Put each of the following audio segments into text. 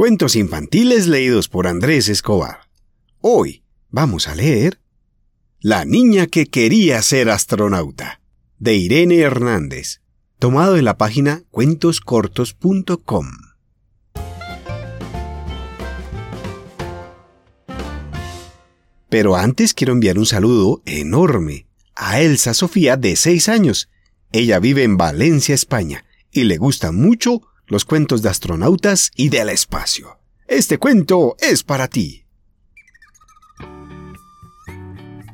Cuentos infantiles leídos por Andrés Escobar. Hoy vamos a leer La niña que quería ser astronauta, de Irene Hernández, tomado de la página cuentoscortos.com. Pero antes quiero enviar un saludo enorme a Elsa Sofía de 6 años. Ella vive en Valencia, España, y le gusta mucho los cuentos de astronautas y del espacio. Este cuento es para ti.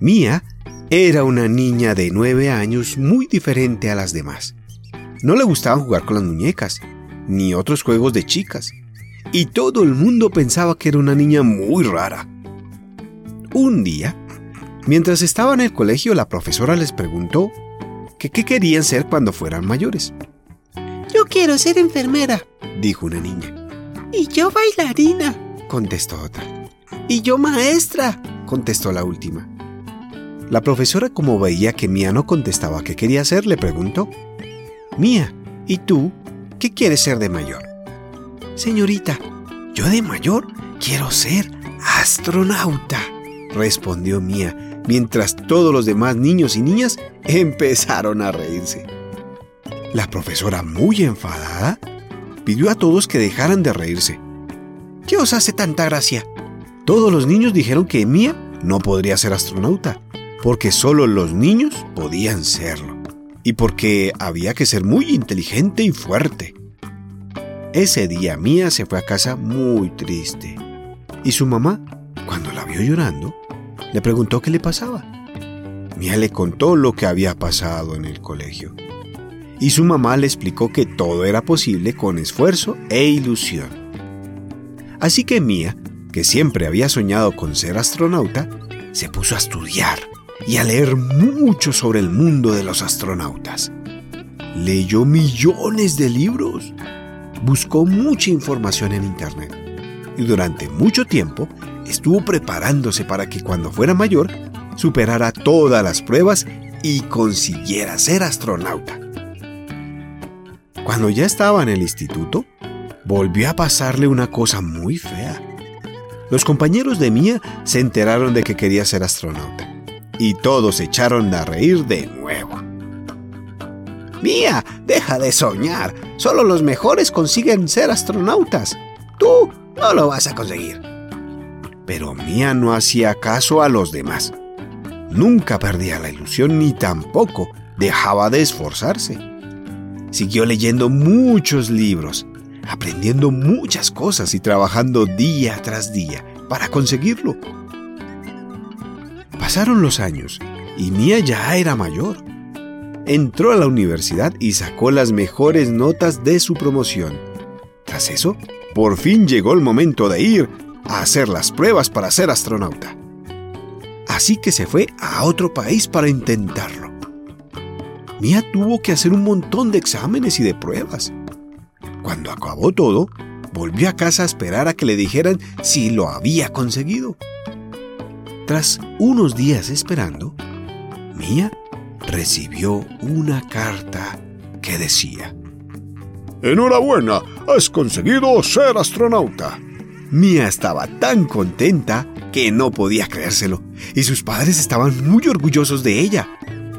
Mía era una niña de nueve años muy diferente a las demás. No le gustaba jugar con las muñecas, ni otros juegos de chicas, y todo el mundo pensaba que era una niña muy rara. Un día, mientras estaba en el colegio, la profesora les preguntó qué querían ser cuando fueran mayores. Yo quiero ser enfermera, dijo una niña. Y yo bailarina, contestó otra. Y yo maestra, contestó la última. La profesora, como veía que Mía no contestaba qué quería ser, le preguntó, Mía, ¿y tú qué quieres ser de mayor? Señorita, yo de mayor quiero ser astronauta, respondió Mía, mientras todos los demás niños y niñas empezaron a reírse. La profesora, muy enfadada, pidió a todos que dejaran de reírse. ¿Qué os hace tanta gracia? Todos los niños dijeron que Mía no podría ser astronauta, porque solo los niños podían serlo, y porque había que ser muy inteligente y fuerte. Ese día Mía se fue a casa muy triste, y su mamá, cuando la vio llorando, le preguntó qué le pasaba. Mía le contó lo que había pasado en el colegio y su mamá le explicó que todo era posible con esfuerzo e ilusión. Así que Mía, que siempre había soñado con ser astronauta, se puso a estudiar y a leer mucho sobre el mundo de los astronautas. Leyó millones de libros, buscó mucha información en Internet y durante mucho tiempo estuvo preparándose para que cuando fuera mayor superara todas las pruebas y consiguiera ser astronauta. Cuando ya estaba en el instituto, volvió a pasarle una cosa muy fea. Los compañeros de Mía se enteraron de que quería ser astronauta y todos echaron a reír de nuevo. Mía, deja de soñar. Solo los mejores consiguen ser astronautas. Tú no lo vas a conseguir. Pero Mía no hacía caso a los demás. Nunca perdía la ilusión ni tampoco dejaba de esforzarse. Siguió leyendo muchos libros, aprendiendo muchas cosas y trabajando día tras día para conseguirlo. Pasaron los años y Mia ya era mayor. Entró a la universidad y sacó las mejores notas de su promoción. Tras eso, por fin llegó el momento de ir a hacer las pruebas para ser astronauta. Así que se fue a otro país para intentarlo. Mia tuvo que hacer un montón de exámenes y de pruebas. Cuando acabó todo, volvió a casa a esperar a que le dijeran si lo había conseguido. Tras unos días esperando, Mia recibió una carta que decía, Enhorabuena, has conseguido ser astronauta. Mia estaba tan contenta que no podía creérselo, y sus padres estaban muy orgullosos de ella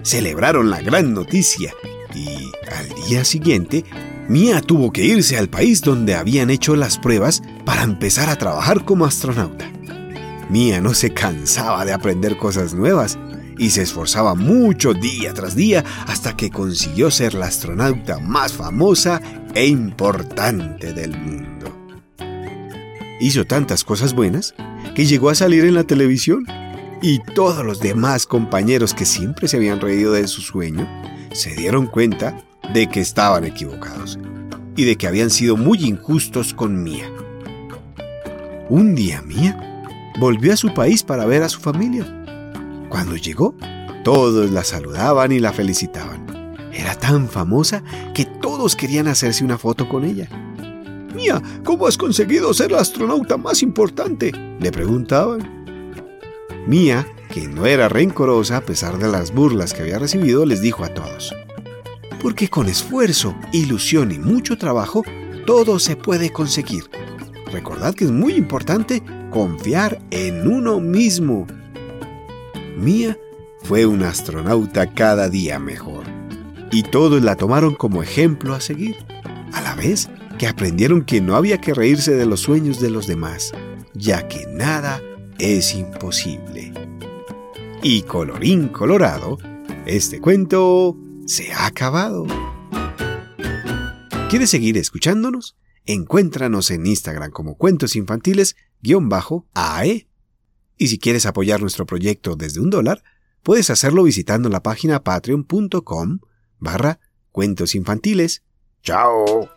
celebraron la gran noticia y al día siguiente Mia tuvo que irse al país donde habían hecho las pruebas para empezar a trabajar como astronauta. Mia no se cansaba de aprender cosas nuevas y se esforzaba mucho día tras día hasta que consiguió ser la astronauta más famosa e importante del mundo. Hizo tantas cosas buenas que llegó a salir en la televisión y todos los demás compañeros que siempre se habían reído de su sueño se dieron cuenta de que estaban equivocados y de que habían sido muy injustos con Mía. Un día Mía volvió a su país para ver a su familia. Cuando llegó, todos la saludaban y la felicitaban. Era tan famosa que todos querían hacerse una foto con ella. Mía, ¿cómo has conseguido ser la astronauta más importante? Le preguntaban. Mía, que no era rencorosa a pesar de las burlas que había recibido, les dijo a todos, porque con esfuerzo, ilusión y mucho trabajo, todo se puede conseguir. recordad que es muy importante confiar en uno mismo. Mía fue una astronauta cada día mejor, y todos la tomaron como ejemplo a seguir, a la vez que aprendieron que no había que reírse de los sueños de los demás, ya que nada es imposible. Y colorín colorado, este cuento se ha acabado. ¿Quieres seguir escuchándonos? Encuéntranos en Instagram como Cuentos Infantiles-AE. Y si quieres apoyar nuestro proyecto desde un dólar, puedes hacerlo visitando la página patreon.com barra cuentos infantiles. ¡Chao!